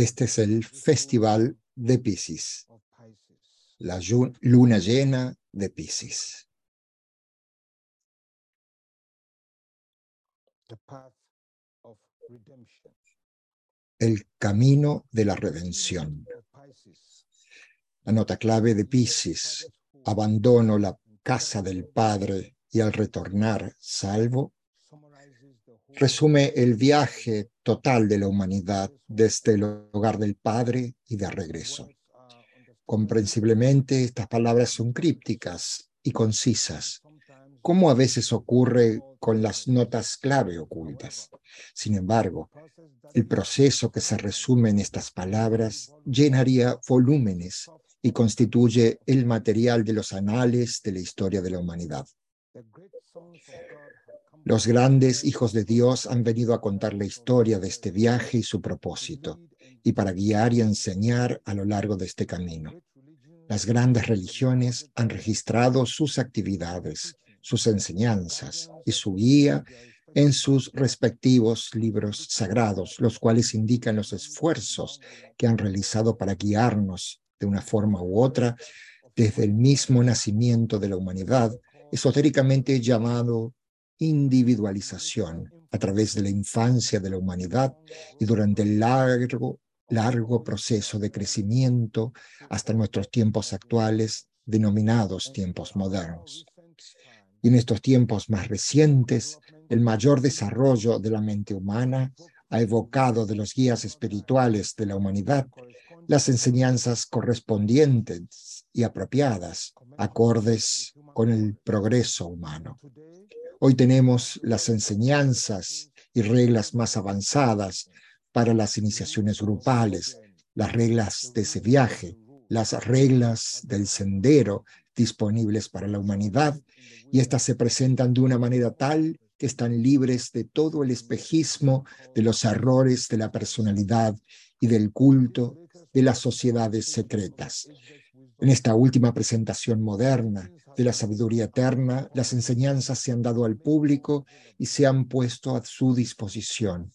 Este es el Festival de Pisces, la luna llena de Pisces. El camino de la redención. La nota clave de Pisces, abandono la casa del Padre y al retornar salvo, resume el viaje total de la humanidad desde el hogar del Padre y de regreso. Comprensiblemente, estas palabras son crípticas y concisas, como a veces ocurre con las notas clave ocultas. Sin embargo, el proceso que se resume en estas palabras llenaría volúmenes y constituye el material de los anales de la historia de la humanidad. Los grandes hijos de Dios han venido a contar la historia de este viaje y su propósito, y para guiar y enseñar a lo largo de este camino. Las grandes religiones han registrado sus actividades, sus enseñanzas y su guía en sus respectivos libros sagrados, los cuales indican los esfuerzos que han realizado para guiarnos de una forma u otra desde el mismo nacimiento de la humanidad, esotéricamente llamado individualización a través de la infancia de la humanidad y durante el largo, largo proceso de crecimiento hasta nuestros tiempos actuales, denominados tiempos modernos. Y en estos tiempos más recientes, el mayor desarrollo de la mente humana ha evocado de los guías espirituales de la humanidad las enseñanzas correspondientes y apropiadas, acordes con el progreso humano. Hoy tenemos las enseñanzas y reglas más avanzadas para las iniciaciones grupales, las reglas de ese viaje, las reglas del sendero disponibles para la humanidad, y estas se presentan de una manera tal que están libres de todo el espejismo de los errores de la personalidad y del culto de las sociedades secretas. En esta última presentación moderna de la sabiduría eterna, las enseñanzas se han dado al público y se han puesto a su disposición.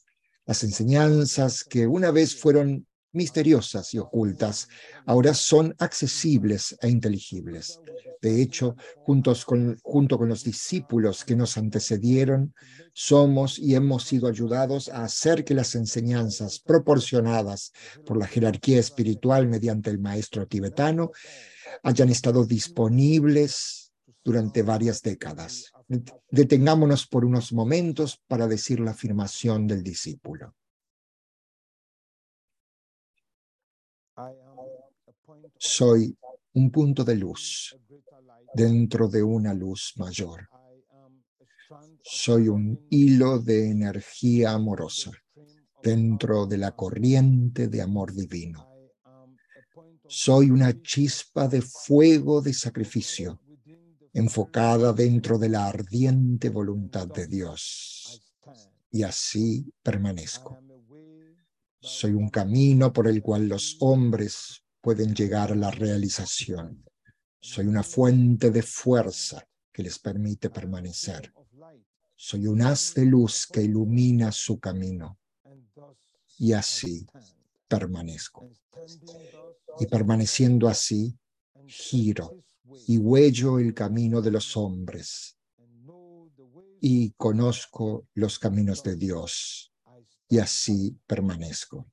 Las enseñanzas que una vez fueron misteriosas y ocultas, ahora son accesibles e inteligibles. De hecho, juntos con, junto con los discípulos que nos antecedieron, somos y hemos sido ayudados a hacer que las enseñanzas proporcionadas por la jerarquía espiritual mediante el maestro tibetano hayan estado disponibles durante varias décadas. Detengámonos por unos momentos para decir la afirmación del discípulo. Soy un punto de luz dentro de una luz mayor. Soy un hilo de energía amorosa dentro de la corriente de amor divino. Soy una chispa de fuego de sacrificio enfocada dentro de la ardiente voluntad de Dios. Y así permanezco. Soy un camino por el cual los hombres pueden llegar a la realización. Soy una fuente de fuerza que les permite permanecer. Soy un haz de luz que ilumina su camino. Y así permanezco. Y permaneciendo así, giro y huello el camino de los hombres y conozco los caminos de Dios y así permanezco.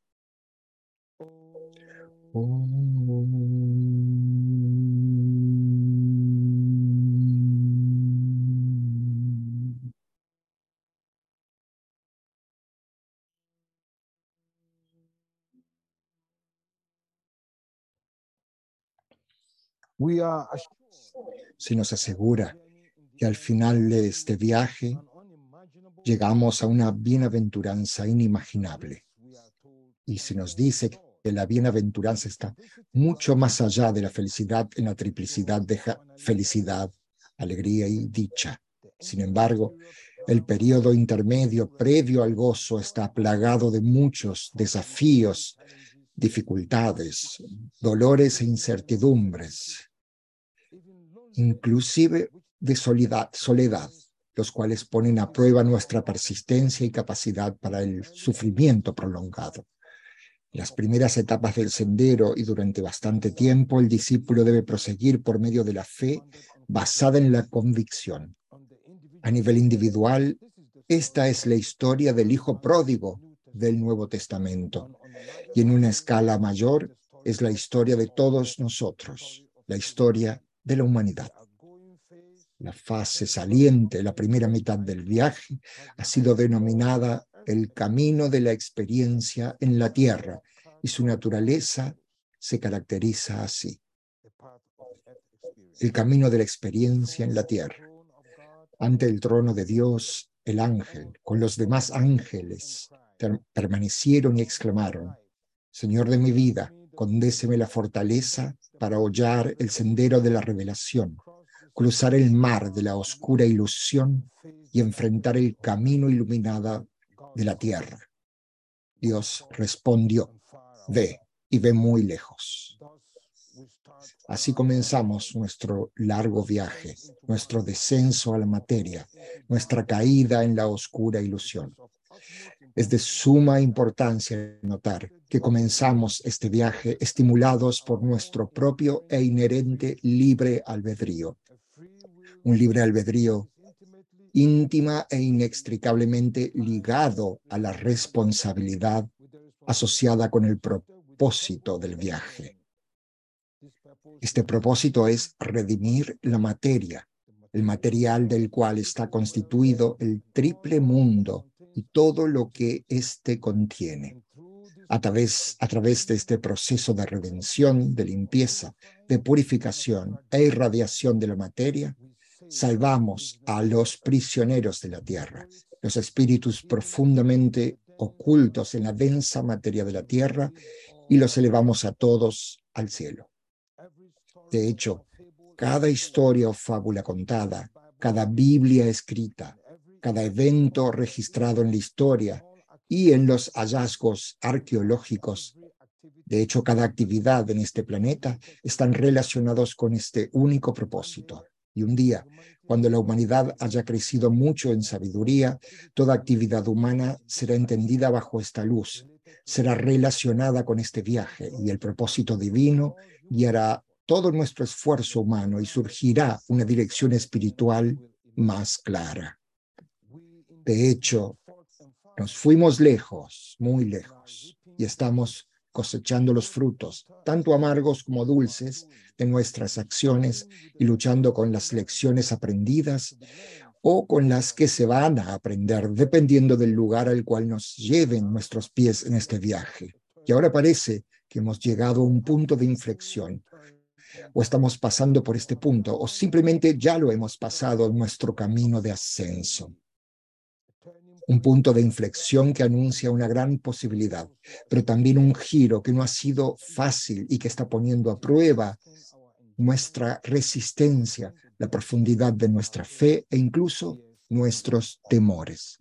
Se nos asegura que al final de este viaje llegamos a una bienaventuranza inimaginable. Y se nos dice la bienaventuranza está mucho más allá de la felicidad en la triplicidad de felicidad, alegría y dicha. Sin embargo, el periodo intermedio previo al gozo está plagado de muchos desafíos, dificultades, dolores e incertidumbres inclusive de soledad, los cuales ponen a prueba nuestra persistencia y capacidad para el sufrimiento prolongado. Las primeras etapas del sendero y durante bastante tiempo el discípulo debe proseguir por medio de la fe basada en la convicción. A nivel individual, esta es la historia del Hijo pródigo del Nuevo Testamento. Y en una escala mayor es la historia de todos nosotros, la historia de la humanidad. La fase saliente, la primera mitad del viaje, ha sido denominada el camino de la experiencia en la tierra y su naturaleza se caracteriza así. El camino de la experiencia en la tierra. Ante el trono de Dios, el ángel, con los demás ángeles, permanecieron y exclamaron, Señor de mi vida, condéseme la fortaleza para hollar el sendero de la revelación, cruzar el mar de la oscura ilusión y enfrentar el camino iluminado de la tierra. Dios respondió, ve y ve muy lejos. Así comenzamos nuestro largo viaje, nuestro descenso a la materia, nuestra caída en la oscura ilusión. Es de suma importancia notar que comenzamos este viaje estimulados por nuestro propio e inherente libre albedrío. Un libre albedrío íntima e inextricablemente ligado a la responsabilidad asociada con el propósito del viaje. Este propósito es redimir la materia, el material del cual está constituido el triple mundo y todo lo que éste contiene. A través, a través de este proceso de redención, de limpieza, de purificación e irradiación de la materia, salvamos a los prisioneros de la tierra, los espíritus profundamente ocultos en la densa materia de la tierra, y los elevamos a todos al cielo. De hecho, cada historia o fábula contada, cada Biblia escrita, cada evento registrado en la historia y en los hallazgos arqueológicos, de hecho, cada actividad en este planeta están relacionados con este único propósito, y un día, cuando la humanidad haya crecido mucho en sabiduría, toda actividad humana será entendida bajo esta luz, será relacionada con este viaje y el propósito divino guiará todo nuestro esfuerzo humano y surgirá una dirección espiritual más clara. De hecho, nos fuimos lejos, muy lejos, y estamos cosechando los frutos, tanto amargos como dulces, de nuestras acciones y luchando con las lecciones aprendidas o con las que se van a aprender, dependiendo del lugar al cual nos lleven nuestros pies en este viaje. Y ahora parece que hemos llegado a un punto de inflexión, o estamos pasando por este punto, o simplemente ya lo hemos pasado en nuestro camino de ascenso un punto de inflexión que anuncia una gran posibilidad, pero también un giro que no ha sido fácil y que está poniendo a prueba nuestra resistencia, la profundidad de nuestra fe e incluso nuestros temores.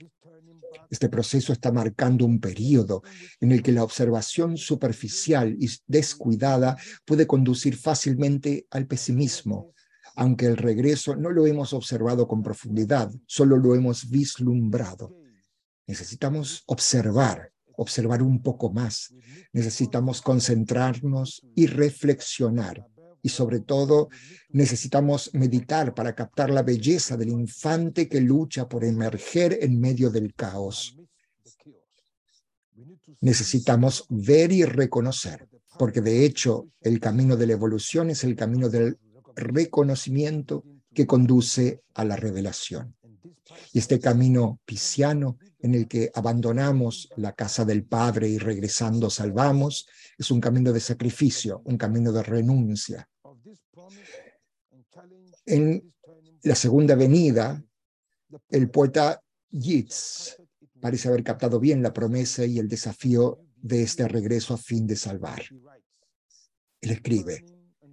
Este proceso está marcando un periodo en el que la observación superficial y descuidada puede conducir fácilmente al pesimismo, aunque el regreso no lo hemos observado con profundidad, solo lo hemos vislumbrado. Necesitamos observar, observar un poco más. Necesitamos concentrarnos y reflexionar. Y sobre todo, necesitamos meditar para captar la belleza del infante que lucha por emerger en medio del caos. Necesitamos ver y reconocer, porque de hecho el camino de la evolución es el camino del reconocimiento que conduce a la revelación. Y este camino pisciano en el que abandonamos la casa del Padre y regresando salvamos, es un camino de sacrificio, un camino de renuncia. En la segunda venida, el poeta Yeats parece haber captado bien la promesa y el desafío de este regreso a fin de salvar. Él escribe,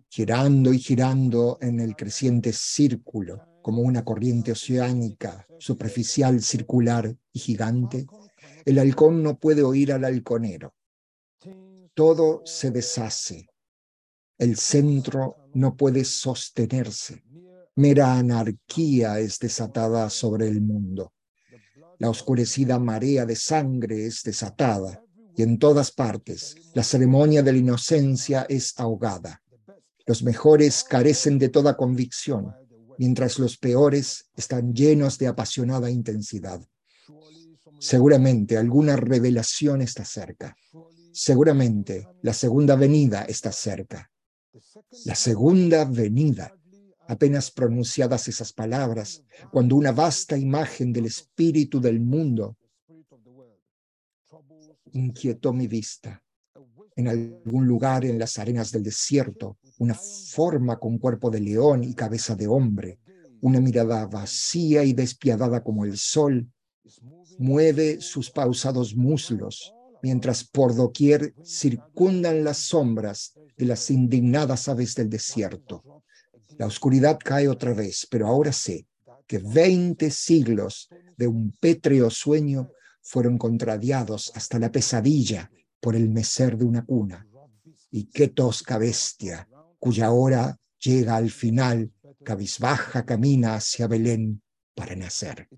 girando y girando en el creciente círculo, como una corriente oceánica, superficial, circular y gigante, el halcón no puede oír al halconero. Todo se deshace. El centro no puede sostenerse. Mera anarquía es desatada sobre el mundo. La oscurecida marea de sangre es desatada y en todas partes la ceremonia de la inocencia es ahogada. Los mejores carecen de toda convicción, mientras los peores están llenos de apasionada intensidad. Seguramente alguna revelación está cerca. Seguramente la segunda venida está cerca. La segunda venida. Apenas pronunciadas esas palabras, cuando una vasta imagen del espíritu del mundo inquietó mi vista. En algún lugar en las arenas del desierto, una forma con cuerpo de león y cabeza de hombre, una mirada vacía y despiadada como el sol, mueve sus pausados muslos, mientras por doquier circundan las sombras de las indignadas aves del desierto. La oscuridad cae otra vez, pero ahora sé que veinte siglos de un pétreo sueño fueron contradiados hasta la pesadilla por el mecer de una cuna. Y qué tosca bestia, cuya hora llega al final, cabizbaja camina hacia Belén para nacer.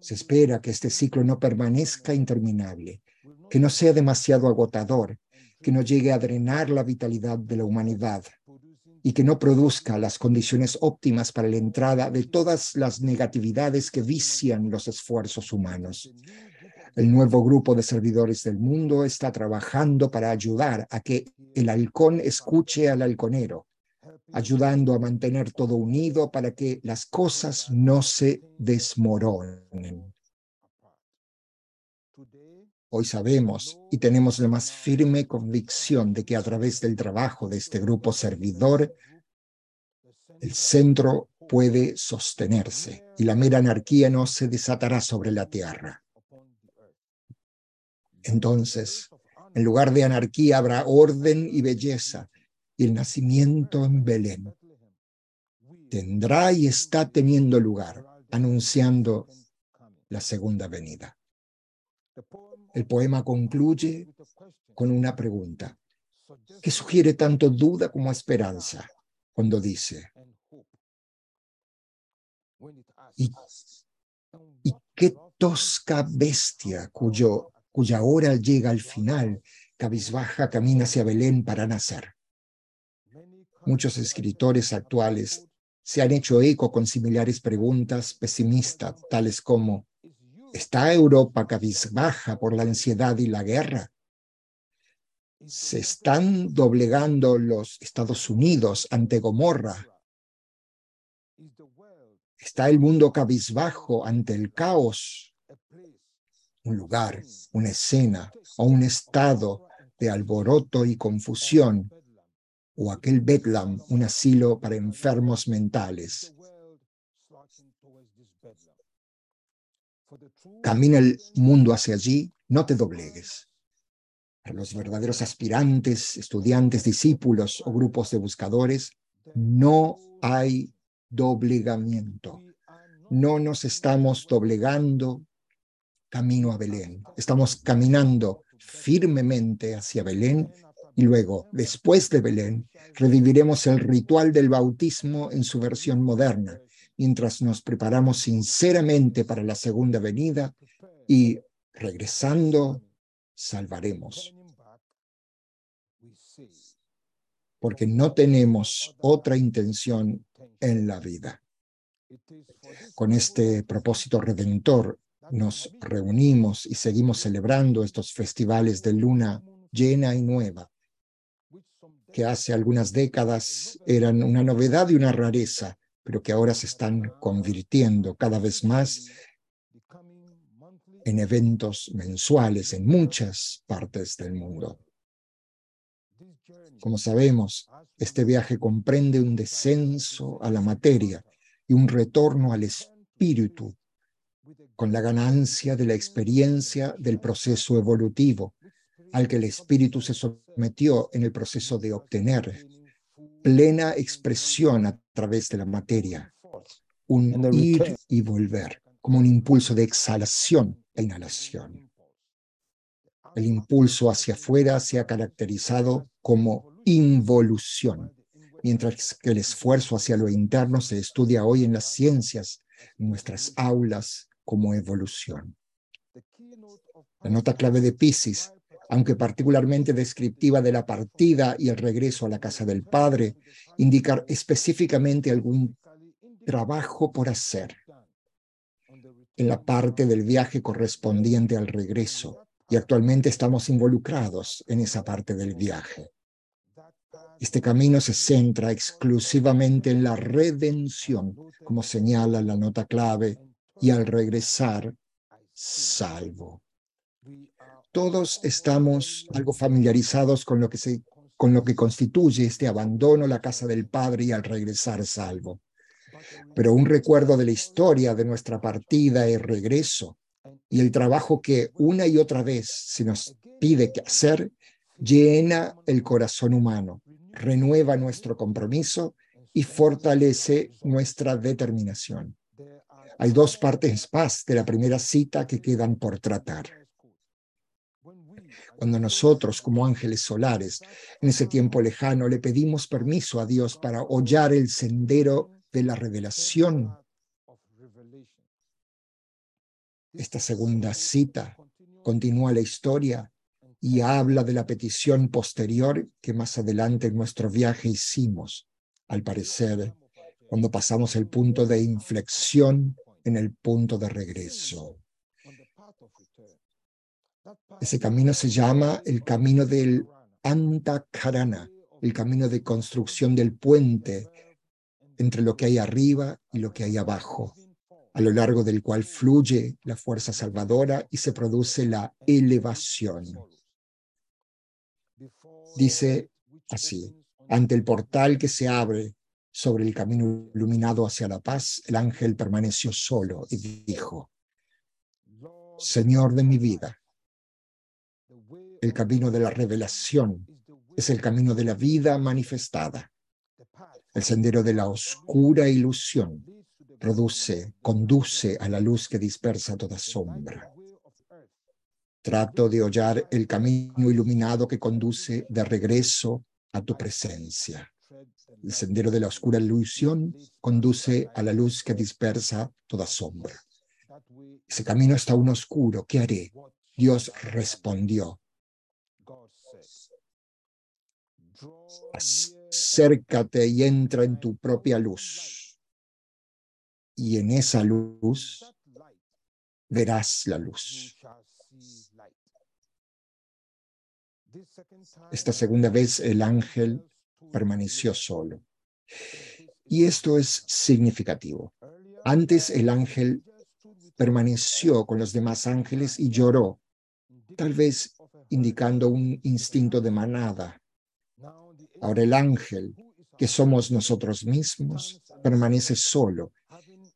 Se espera que este ciclo no permanezca interminable, que no sea demasiado agotador, que no llegue a drenar la vitalidad de la humanidad y que no produzca las condiciones óptimas para la entrada de todas las negatividades que vician los esfuerzos humanos. El nuevo grupo de servidores del mundo está trabajando para ayudar a que el halcón escuche al halconero, ayudando a mantener todo unido para que las cosas no se desmoronen. Hoy sabemos y tenemos la más firme convicción de que a través del trabajo de este grupo servidor, el centro puede sostenerse y la mera anarquía no se desatará sobre la tierra. Entonces, en lugar de anarquía habrá orden y belleza, y el nacimiento en Belén tendrá y está teniendo lugar, anunciando la segunda venida. El poema concluye con una pregunta que sugiere tanto duda como esperanza cuando dice, ¿y, qué tosca bestia cuyo, cuya hora llega al final, cabizbaja camina hacia Belén para nacer? Muchos escritores actuales se han hecho eco con similares preguntas pesimistas, tales como, ¿está Europa cabizbaja por la ansiedad y la guerra? ¿Se están doblegando los Estados Unidos ante Gomorra? ¿Está el mundo cabizbajo ante el caos? Un lugar, una escena o un estado de alboroto y confusión o aquel Betlam, un asilo para enfermos mentales. Camina el mundo hacia allí, no te doblegues. Para los verdaderos aspirantes, estudiantes, discípulos o grupos de buscadores, no hay doblegamiento. No nos estamos doblegando camino a Belén. Estamos caminando firmemente hacia Belén y luego, después de Belén, reviviremos el ritual del bautismo en su versión moderna, mientras nos preparamos sinceramente para la segunda venida y, regresando, salvaremos. Porque no tenemos otra intención en la vida. Con este propósito redentor nos reunimos y seguimos celebrando estos festivales de luna llena y nueva que hace algunas décadas eran una novedad y una rareza, pero que ahora se están convirtiendo cada vez más en eventos mensuales en muchas partes del mundo. Como sabemos, este viaje comprende un descenso a la materia y un retorno al espíritu, con la ganancia de la experiencia del proceso evolutivo, al que el espíritu se sometió en el proceso de obtener plena expresión a través de la materia, un ir y volver, como un impulso de exhalación e inhalación. El impulso hacia afuera se ha caracterizado como involución, mientras que el esfuerzo hacia lo interno se estudia hoy en las ciencias, en nuestras aulas, como evolución. La nota clave de Pisces, aunque particularmente descriptiva de la partida y el regreso a la casa del Padre, indica específicamente algún trabajo por hacer en la parte del viaje correspondiente al regreso y actualmente estamos involucrados en esa parte del viaje. Este camino se centra exclusivamente en la redención, como señala la nota clave, y al regresar, salvo. Todos estamos algo familiarizados con lo que, se, con lo que constituye este abandono la casa del Padre y al regresar salvo. Pero un recuerdo de la historia de nuestra partida y regreso y el trabajo que una y otra vez se nos pide que hacer llena el corazón humano renueva nuestro compromiso y fortalece nuestra determinación. Hay dos partes más de la primera cita que quedan por tratar. Cuando nosotros, como ángeles solares, en ese tiempo lejano, le pedimos permiso a Dios para hollar el sendero de la revelación, esta segunda cita continúa la historia y habla de la petición posterior que más adelante en nuestro viaje hicimos, al parecer, cuando pasamos el punto de inflexión en el punto de regreso. Ese camino se llama el camino del Antakarana, el camino de construcción del puente entre lo que hay arriba y lo que hay abajo, a lo largo del cual fluye la fuerza salvadora y se produce la elevación. Dice así, ante el portal que se abre sobre el camino iluminado hacia la paz, el ángel permaneció solo y dijo, Señor de mi vida, el camino de la revelación es el camino de la vida manifestada. El sendero de la oscura ilusión produce, conduce a la luz que dispersa toda sombra. Trato de hollar el camino iluminado que conduce de regreso a tu presencia. El sendero de la oscura ilusión conduce a la luz que dispersa toda sombra. Ese camino está aún oscuro. ¿Qué haré? Dios respondió. Acércate y entra en tu propia luz. Y en esa luz verás la luz. Esta segunda vez el ángel permaneció solo. Y esto es significativo. Antes el ángel permaneció con los demás ángeles y lloró, tal vez indicando un instinto de manada. Ahora el ángel, que somos nosotros mismos, permanece solo.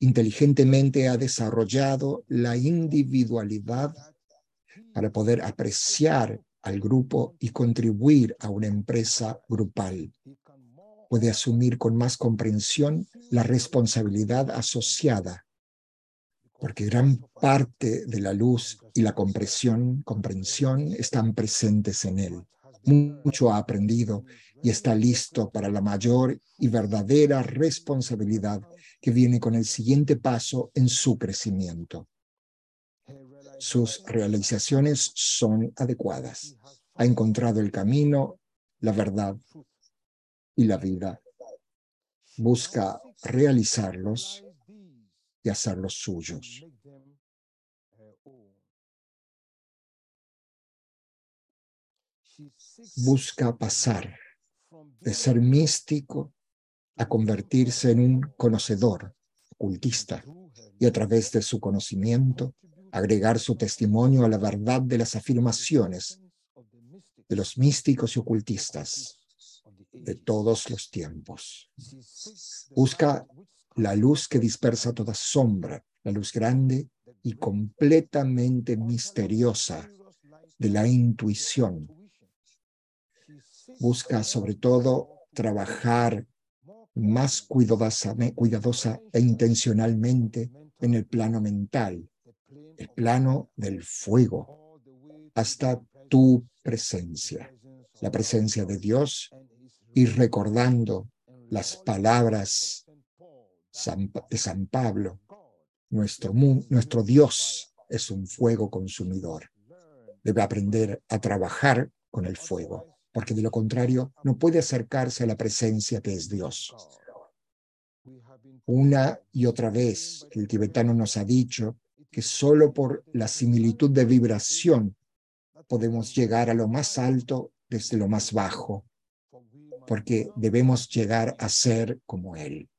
Inteligentemente ha desarrollado la individualidad para poder apreciar al grupo y contribuir a una empresa grupal. Puede asumir con más comprensión la responsabilidad asociada, porque gran parte de la luz y la comprensión, comprensión están presentes en él. Mucho ha aprendido y está listo para la mayor y verdadera responsabilidad que viene con el siguiente paso en su crecimiento sus realizaciones son adecuadas. Ha encontrado el camino, la verdad y la vida. Busca realizarlos y hacerlos suyos. Busca pasar de ser místico a convertirse en un conocedor, ocultista, y a través de su conocimiento agregar su testimonio a la verdad de las afirmaciones de los místicos y ocultistas de todos los tiempos. Busca la luz que dispersa toda sombra, la luz grande y completamente misteriosa de la intuición. Busca sobre todo trabajar más cuidadosa, cuidadosa e intencionalmente en el plano mental, el plano del fuego, hasta tu presencia, la presencia de Dios, y recordando las palabras de San Pablo, nuestro, nuestro Dios es un fuego consumidor. Debe aprender a trabajar con el fuego, porque de lo contrario no puede acercarse a la presencia que es Dios. Una y otra vez el tibetano nos ha dicho que solo por la similitud de vibración podemos llegar a lo más alto desde lo más bajo, porque debemos llegar a ser como Él.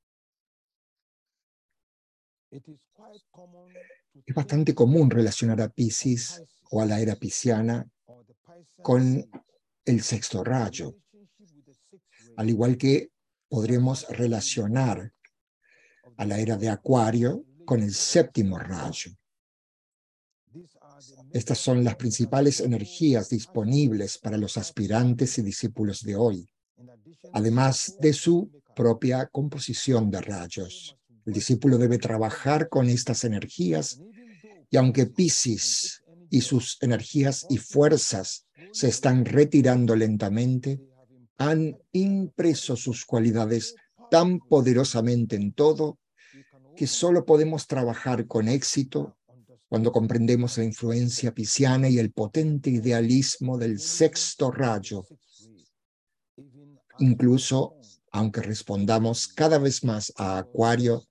Es bastante común relacionar a Pisces o a la era pisciana con el sexto rayo, al igual que podremos relacionar a la era de Acuario con el séptimo rayo. Estas son las principales energías disponibles para los aspirantes y discípulos de hoy, además de su propia composición de rayos. El discípulo debe trabajar con estas energías y aunque Pisces y sus energías y fuerzas se están retirando lentamente, han impreso sus cualidades tan poderosamente en todo que solo podemos trabajar con éxito cuando comprendemos la influencia pisciana y el potente idealismo del sexto rayo, incluso aunque respondamos cada vez más a Acuario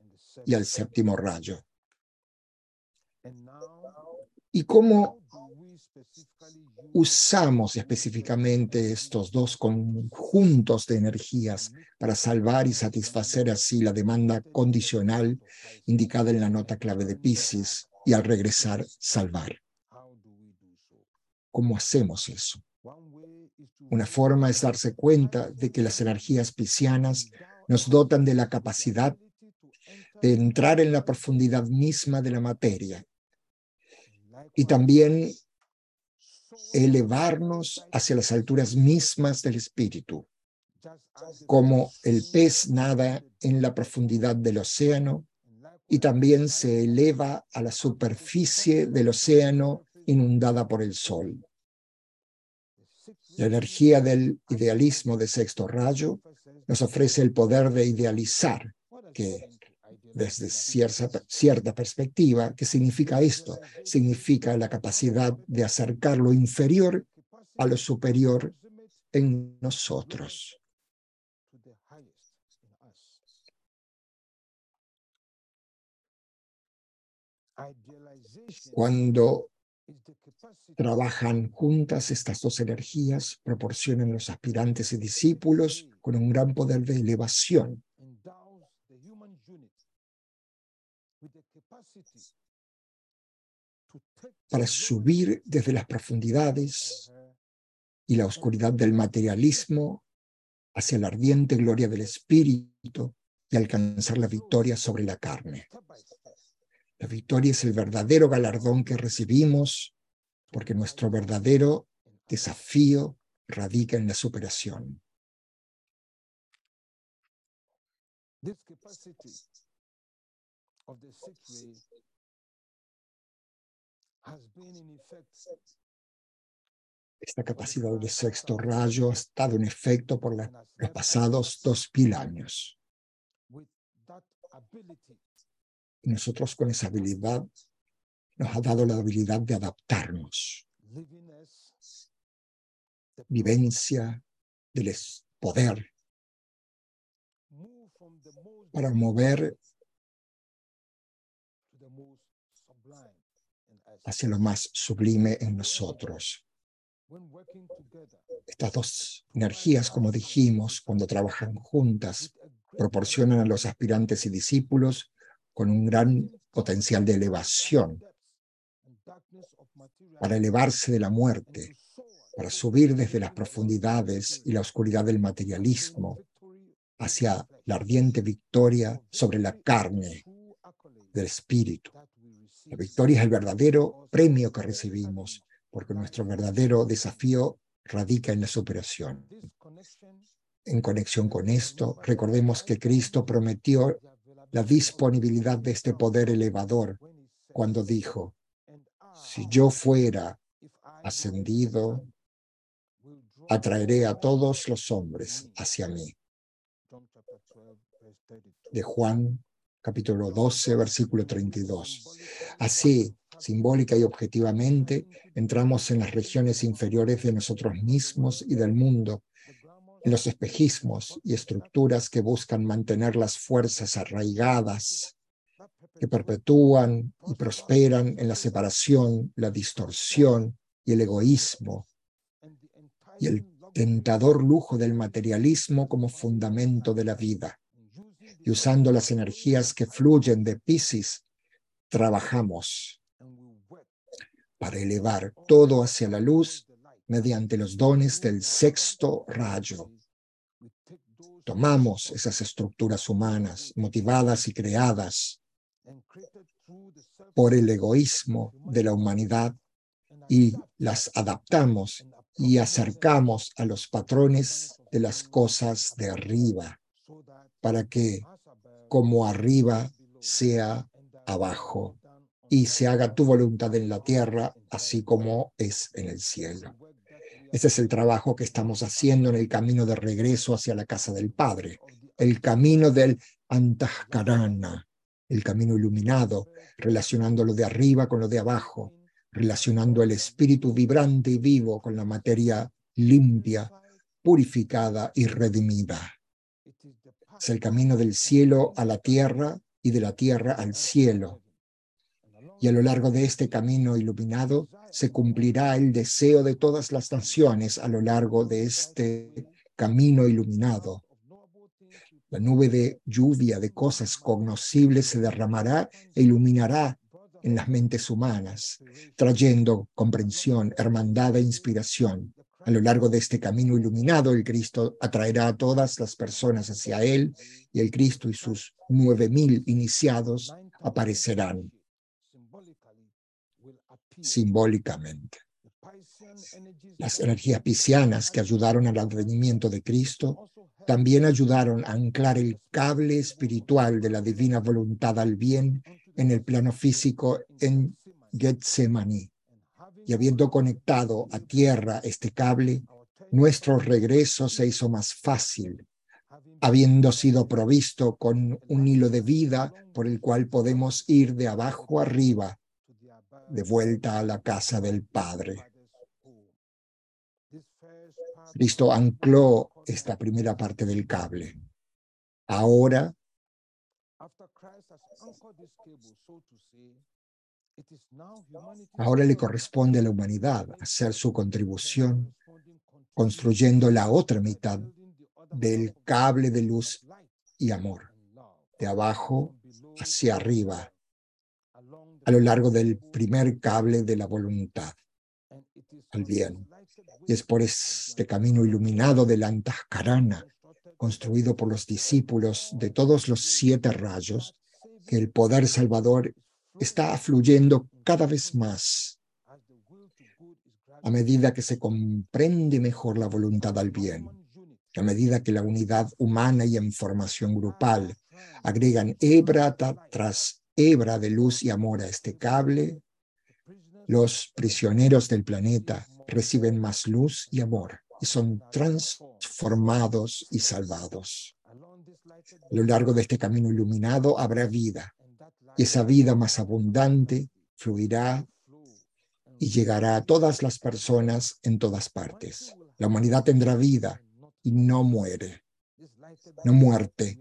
y al séptimo rayo. ¿Y cómo usamos específicamente estos dos conjuntos de energías para salvar y satisfacer así la demanda condicional indicada en la nota clave de Pisces y al regresar salvar. ¿Cómo hacemos eso? Una forma es darse cuenta de que las energías piscianas nos dotan de la capacidad de entrar en la profundidad misma de la materia y también elevarnos hacia las alturas mismas del espíritu, como el pez nada en la profundidad del océano y también se eleva a la superficie del océano inundada por el sol. La energía del idealismo de sexto rayo nos ofrece el poder de idealizar, que desde cierta, perspectiva, ¿qué significa esto? Significa la capacidad de acercar lo inferior a lo superior en nosotros. Cuando trabajan juntas estas dos energías, proporcionan los aspirantes y discípulos con un gran poder de elevación para subir desde las profundidades y la oscuridad del materialismo hacia la ardiente gloria del espíritu y alcanzar la victoria sobre la carne. La victoria es el verdadero galardón que recibimos porque nuestro verdadero desafío radica en la superación. Esta capacidad de sexto rayo ha estado en efecto por los pasados dos mil años. Nosotros con esa habilidad nos ha dado la habilidad de adaptarnos. Vivencia del poder para mover hacia lo más sublime en nosotros. Estas dos energías, como dijimos, cuando trabajan juntas, proporcionan a los aspirantes y discípulos con un gran potencial de elevación para elevarse de la muerte, para subir desde las profundidades y la oscuridad del materialismo hacia la ardiente victoria sobre la carne del espíritu. La victoria es el verdadero premio que recibimos, porque nuestro verdadero desafío radica en la superación. En conexión con esto, recordemos que Cristo prometió la disponibilidad de este poder elevador cuando dijo, si yo fuera ascendido, atraeré a todos los hombres hacia mí. De Juan capítulo 12, versículo 32. Así, Simbólica y objetivamente, entramos en las regiones inferiores de nosotros mismos y del mundo, en los espejismos y estructuras que buscan mantener las fuerzas arraigadas, que perpetúan y prosperan en la separación, la distorsión y el egoísmo, y el tentador lujo del materialismo como fundamento de la vida. Y usando las energías que fluyen de Pisces, trabajamos para elevar todo hacia la luz mediante los dones del sexto rayo. Tomamos esas estructuras humanas motivadas y creadas por el egoísmo de la humanidad y las adaptamos y acercamos a los patrones de las cosas de arriba para que como arriba sea abajo y se haga tu voluntad en la tierra así como es en el cielo. Ese es el trabajo que estamos haciendo en el camino de regreso hacia la casa del Padre, el camino del Antahkarana, el camino iluminado, relacionando lo de arriba con lo de abajo, relacionando el espíritu vibrante y vivo con la materia limpia, purificada y redimida. Es el camino del cielo a la tierra y de la tierra al cielo, y a lo largo de este camino iluminado se cumplirá el deseo de todas las naciones a lo largo de este camino iluminado. La nube de lluvia de cosas cognoscibles se derramará e iluminará en las mentes humanas, trayendo comprensión, hermandad e inspiración. A lo largo de este camino iluminado, el Cristo atraerá a todas las personas hacia Él y el Cristo y sus nueve mil iniciados aparecerán simbólicamente. Las energías piscianas que ayudaron al advenimiento de Cristo también ayudaron a anclar el cable espiritual de la divina voluntad al bien en el plano físico en Getsemaní. Y habiendo conectado a tierra este cable, nuestro regreso se hizo más fácil, habiendo sido provisto con un hilo de vida por el cual podemos ir de abajo arriba de vuelta a la casa del Padre. Cristo ancló esta primera parte del cable. Ahora, ahora le corresponde a la humanidad hacer su contribución construyendo la otra mitad del cable de luz y amor, de abajo hacia arriba, a lo largo del primer cable de la voluntad al bien. Y es por este camino iluminado de la construido por los discípulos de todos los siete rayos, que el poder salvador está fluyendo cada vez más a medida que se comprende mejor la voluntad al bien, a medida que la unidad humana y en formación grupal agregan hebra tras hebra de luz y amor a este cable, los prisioneros del planeta reciben más luz y amor y son transformados y salvados. A lo largo de este camino iluminado habrá vida y esa vida más abundante fluirá y llegará a todas las personas en todas partes. La humanidad tendrá vida y no muere, no muerte,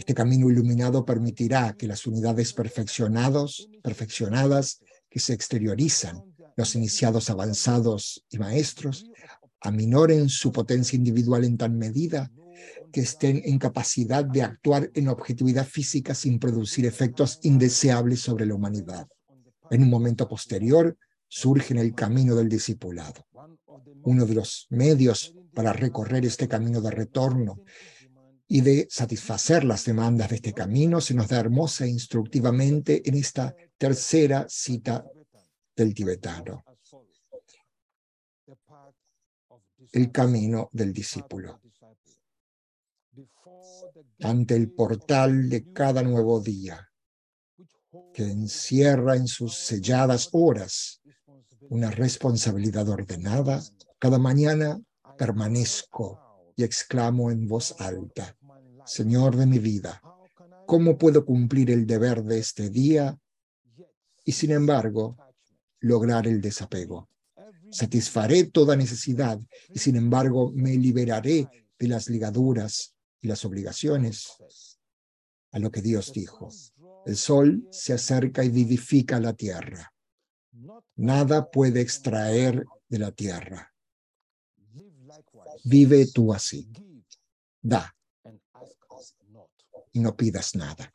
este camino iluminado permitirá que las unidades perfeccionados, perfeccionadas que se exteriorizan, los iniciados avanzados y maestros, aminoren su potencia individual en tal medida que estén en capacidad de actuar en objetividad física sin producir efectos indeseables sobre la humanidad. En un momento posterior, surge en el camino del discipulado. Uno de los medios para recorrer este camino de retorno y de satisfacer las demandas de este camino se nos da hermosa e instructivamente en esta tercera cita del tibetano. El camino del discípulo. Ante el portal de cada nuevo día, que encierra en sus selladas horas una responsabilidad ordenada, cada mañana permanezco y exclamo en voz alta, Señor de mi vida, ¿cómo puedo cumplir el deber de este día? Y sin embargo, lograr el desapego. Satisfaré toda necesidad y sin embargo me liberaré de las ligaduras y las obligaciones. A lo que Dios dijo, el sol se acerca y vivifica la tierra. Nada puede extraer de la tierra. Vive tú así. Da y no pidas nada.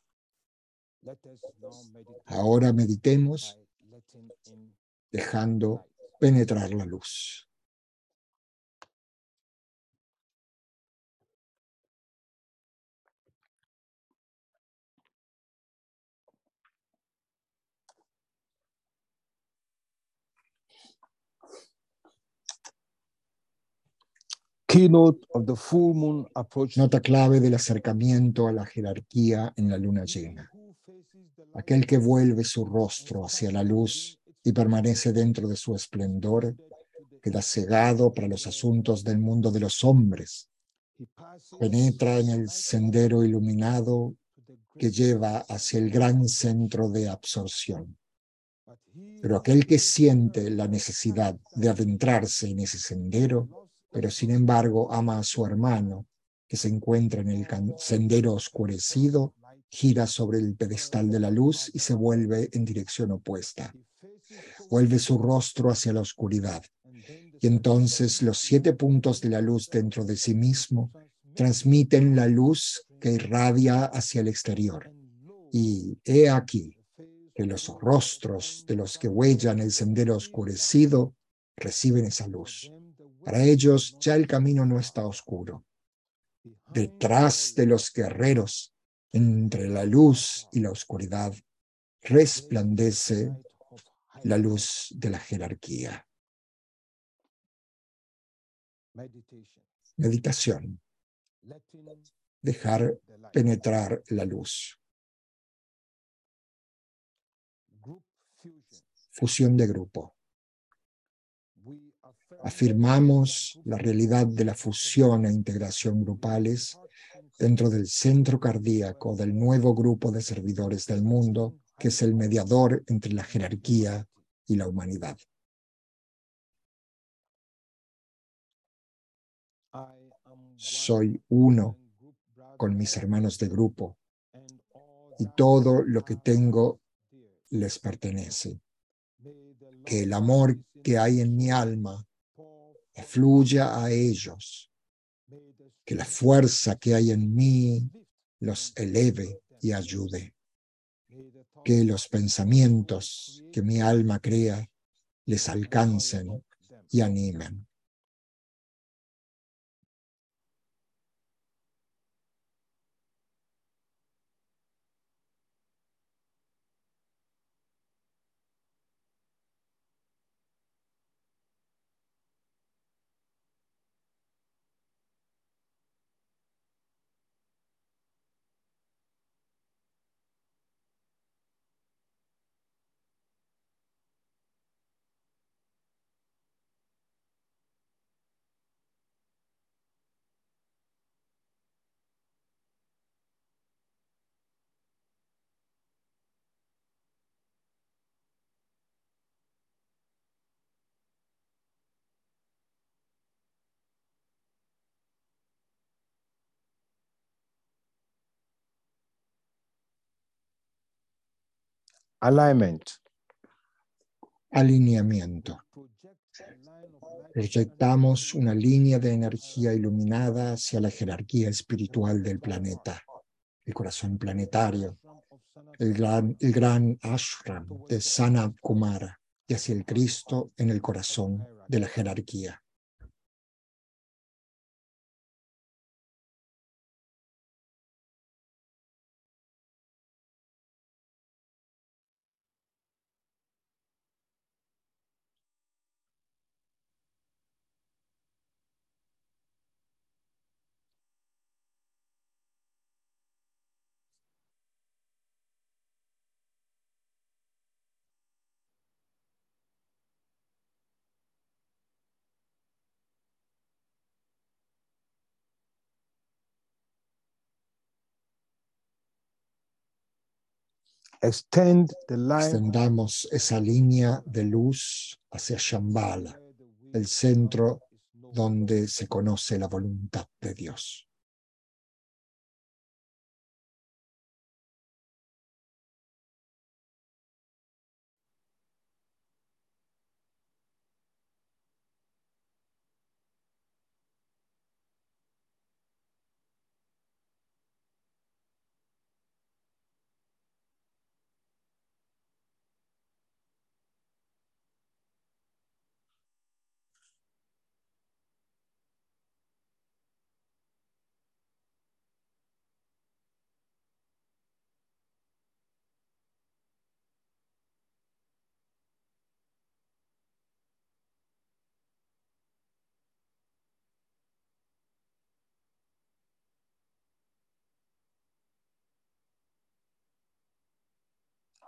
Ahora meditemos dejando penetrar la luz. Nota clave del acercamiento a la jerarquía en la luna llena. Aquel que vuelve su rostro hacia la luz y permanece dentro de su esplendor, queda cegado para los asuntos del mundo de los hombres. Penetra en el sendero iluminado que lleva hacia el gran centro de absorción. Pero aquel que siente la necesidad de adentrarse en ese sendero, pero sin embargo ama a su hermano, que se encuentra en el sendero oscurecido, gira sobre el pedestal de la luz y se vuelve en dirección opuesta. Vuelve su rostro hacia la oscuridad. Y entonces los siete puntos de la luz dentro de sí mismo transmiten la luz que irradia hacia el exterior. Y he aquí que los rostros de los que huellan el sendero oscurecido reciben esa luz. Para ellos ya el camino no está oscuro. Detrás de los guerreros, entre la luz y la oscuridad, resplandece la luz de la jerarquía. Meditación. Dejar penetrar la luz. Fusión de grupo afirmamos la realidad de la fusión e integración grupales dentro del centro cardíaco del nuevo grupo de servidores del mundo, que es el mediador entre la jerarquía y la humanidad. Soy uno con mis hermanos de grupo y todo lo que tengo les pertenece. Que el amor que hay en mi alma fluya a ellos, que la fuerza que hay en mí los eleve y ayude, que los pensamientos que mi alma crea les alcancen y animen. Alignment. Alineamiento. Proyectamos una línea de energía iluminada hacia la jerarquía espiritual del planeta, el corazón planetario, el gran, ashram de Sanat Kumara y hacia el Cristo en el corazón de la jerarquía. Extendamos esa línea de luz hacia Shambhala, el centro donde se conoce la voluntad de Dios.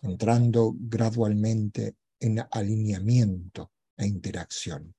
entrando gradualmente en alineamiento e interacción.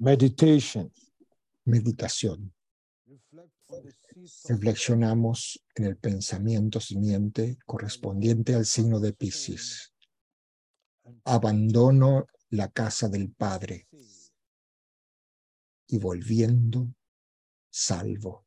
Meditation. Meditación. Reflexionamos en el pensamiento simiente correspondiente al signo de Piscis. Abandono la casa del Padre y volviendo, salvo.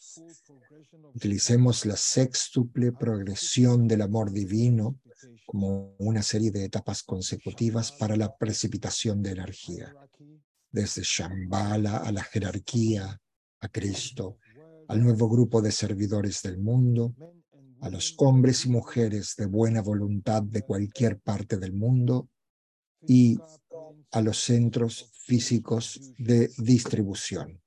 Utilicemos la sextuple progresión del amor divino como una serie de etapas consecutivas para la precipitación de energía, desde Shambhala a la jerarquía, a Cristo, al nuevo grupo de servidores del mundo, a los hombres y mujeres de buena voluntad de cualquier parte del mundo y a los centros físicos de distribución.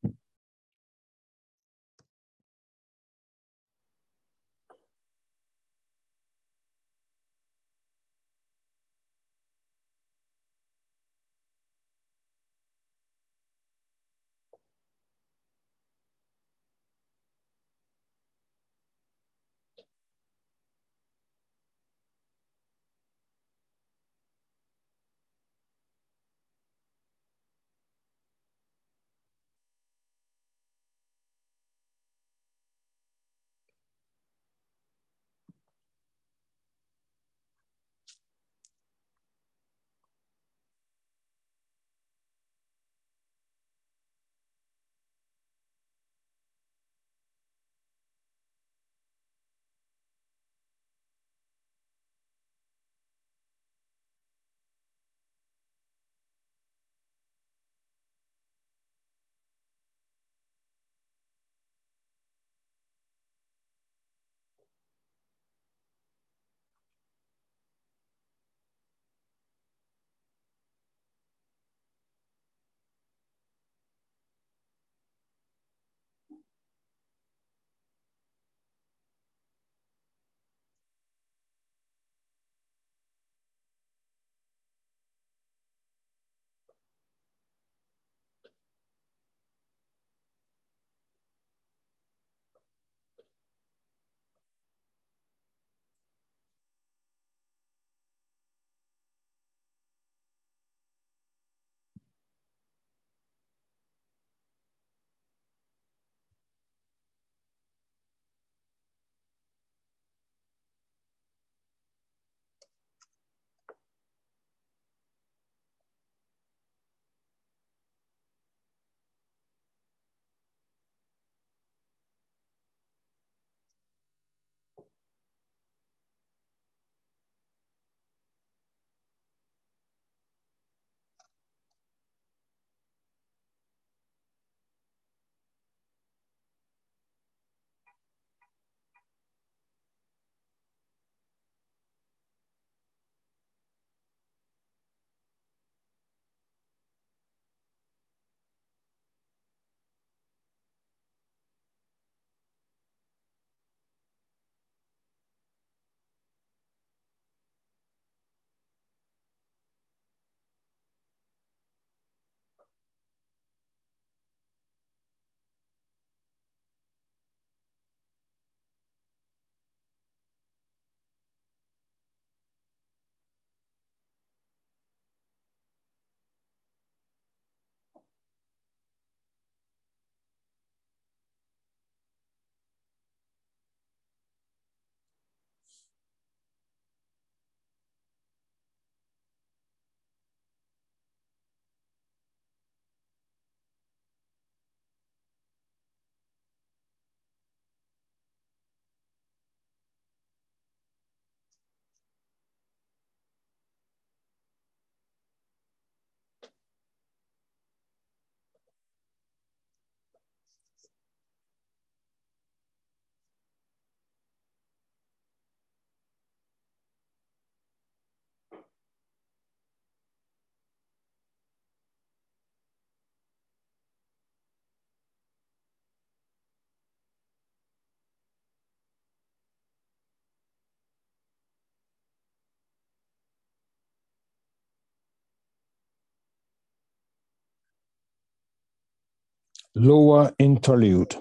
Lower interlude,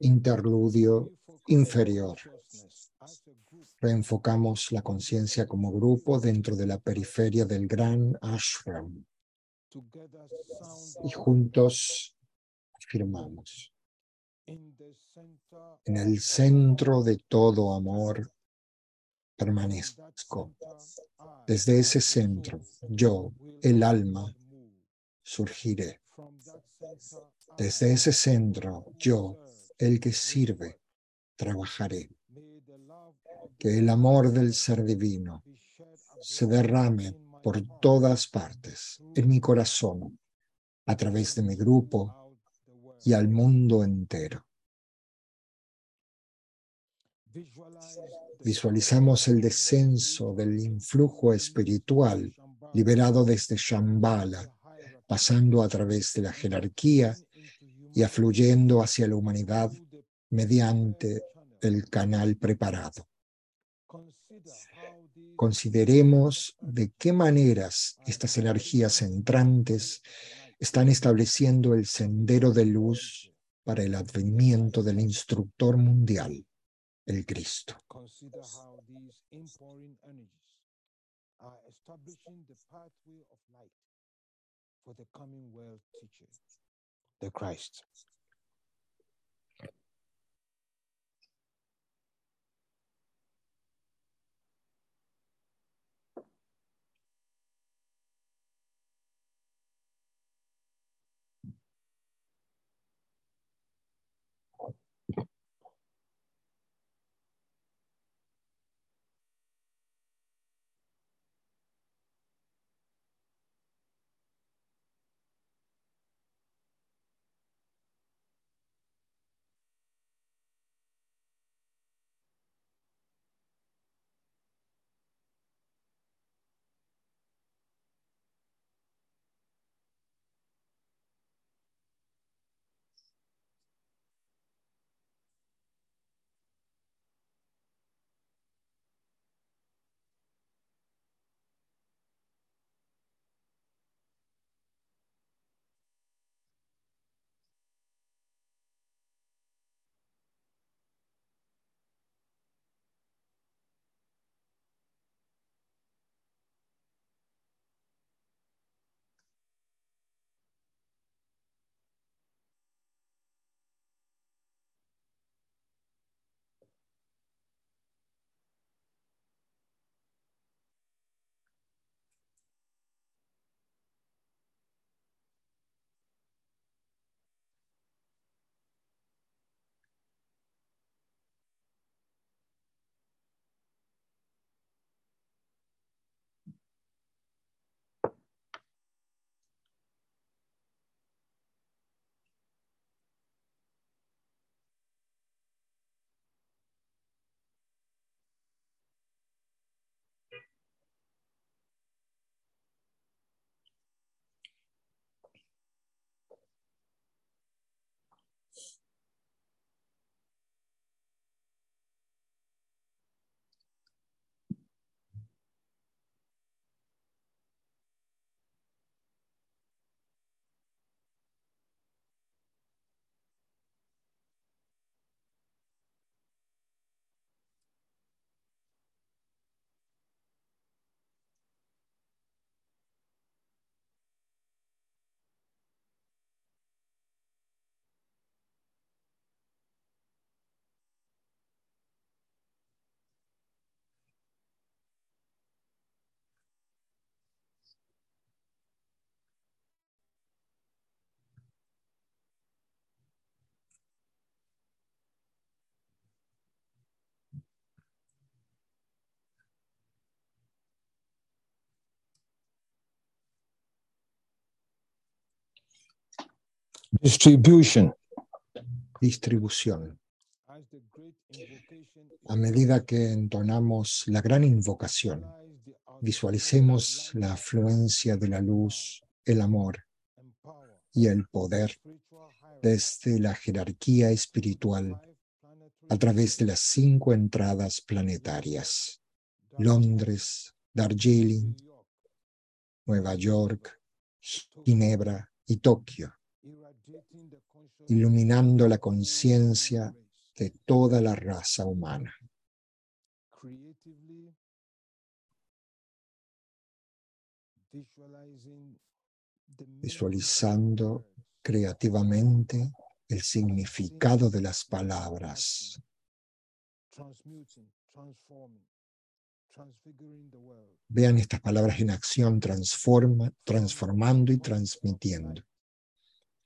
Interludio inferior. Reenfocamos la conciencia como grupo dentro de la periferia del gran ashram y juntos afirmamos. En el centro de todo amor permanezco. Desde ese centro, yo, el alma, surgiré. Desde ese centro, yo, el que sirve, trabajaré. Que el amor del ser divino se derrame por todas partes, en mi corazón, a través de mi grupo y al mundo entero. Visualizamos el descenso del influjo espiritual liberado desde Shambhala, pasando a través de la jerarquía y afluyendo hacia la humanidad mediante el canal preparado. Consideremos de qué maneras estas energías entrantes están estableciendo el sendero de luz para el advenimiento del instructor mundial, el Cristo. The pathway Distribution. Distribución. A medida que entonamos la gran invocación, visualicemos la afluencia de la luz, el amor y el poder desde la jerarquía espiritual a través de las cinco entradas planetarias. Londres, Darjeeling, Nueva York, Ginebra y Tokio, iluminando la conciencia de toda la raza humana. Visualizando creativamente el significado de las palabras, Vean estas palabras en acción, transforma, transformando y transmitiendo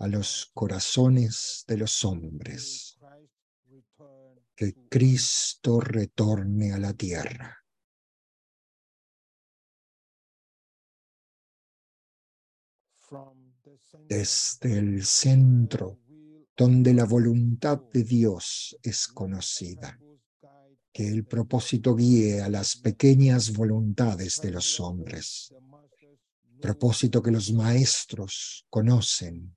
a los corazones de los hombres, que to Cristo retorne a la tierra. desde el centro donde la voluntad de. Dios es conocida, que el propósito guíe a las pequeñas voluntades de los hombres, propósito que los maestros conocen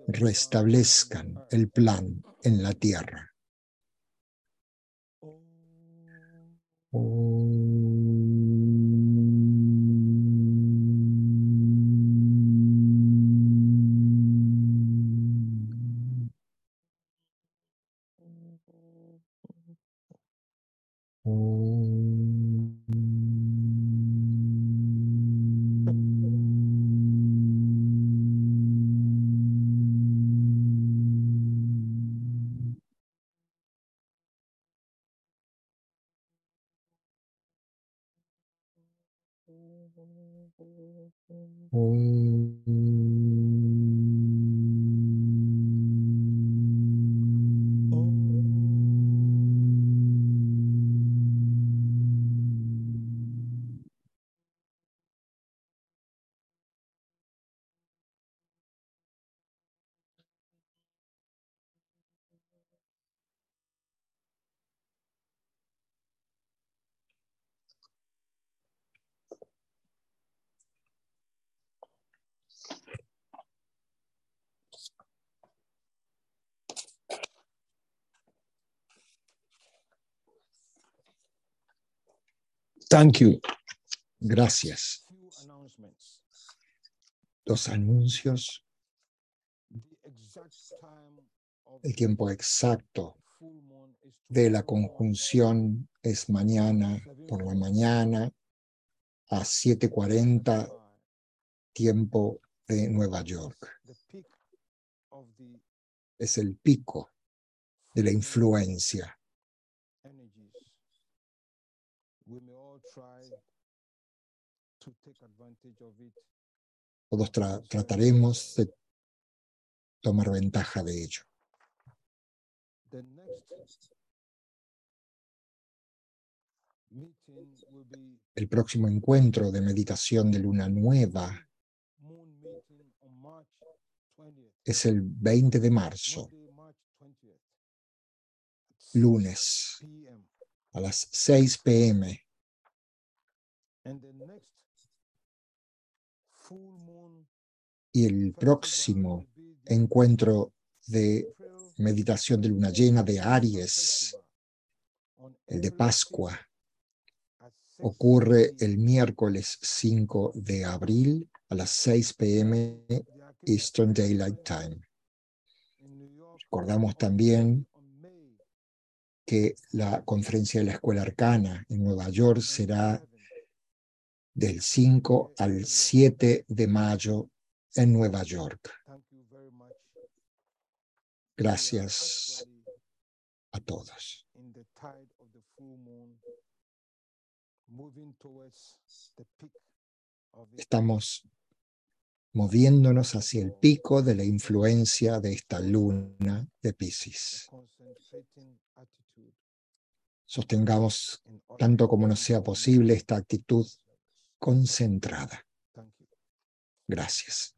on restablezcan el plan en la tierra. Oh, Thank you. Gracias. Los anuncios, el tiempo exacto de la conjunción es mañana por la mañana a 7.40 5. tiempo de Nueva York. Es el pico de la influencia. Todos tra- trataremos de tomar ventaja de ello. El próximo encuentro de meditación de luna nueva moon meeting on March 20th. es el 20 de marzo, Monday, March 20th. at 6 lunes, a las 6 pm. Y el próximo encuentro de meditación de luna llena de Aries, el de Pascua, 5th at 6 ocurre el miércoles 5 de abril a las 6 pm Eastern Daylight Time. Recordamos también que la conferencia de la Escuela Arcana en Nueva York será 7th del 5 al 7 de mayo en Nueva York. Thank you very much. We are Gracias a todos. Estamos moviéndonos hacia el pico de la influencia de esta luna de Pisces. Sostengamos tanto como nos sea posible esta actitud. Concentrada. Gracias.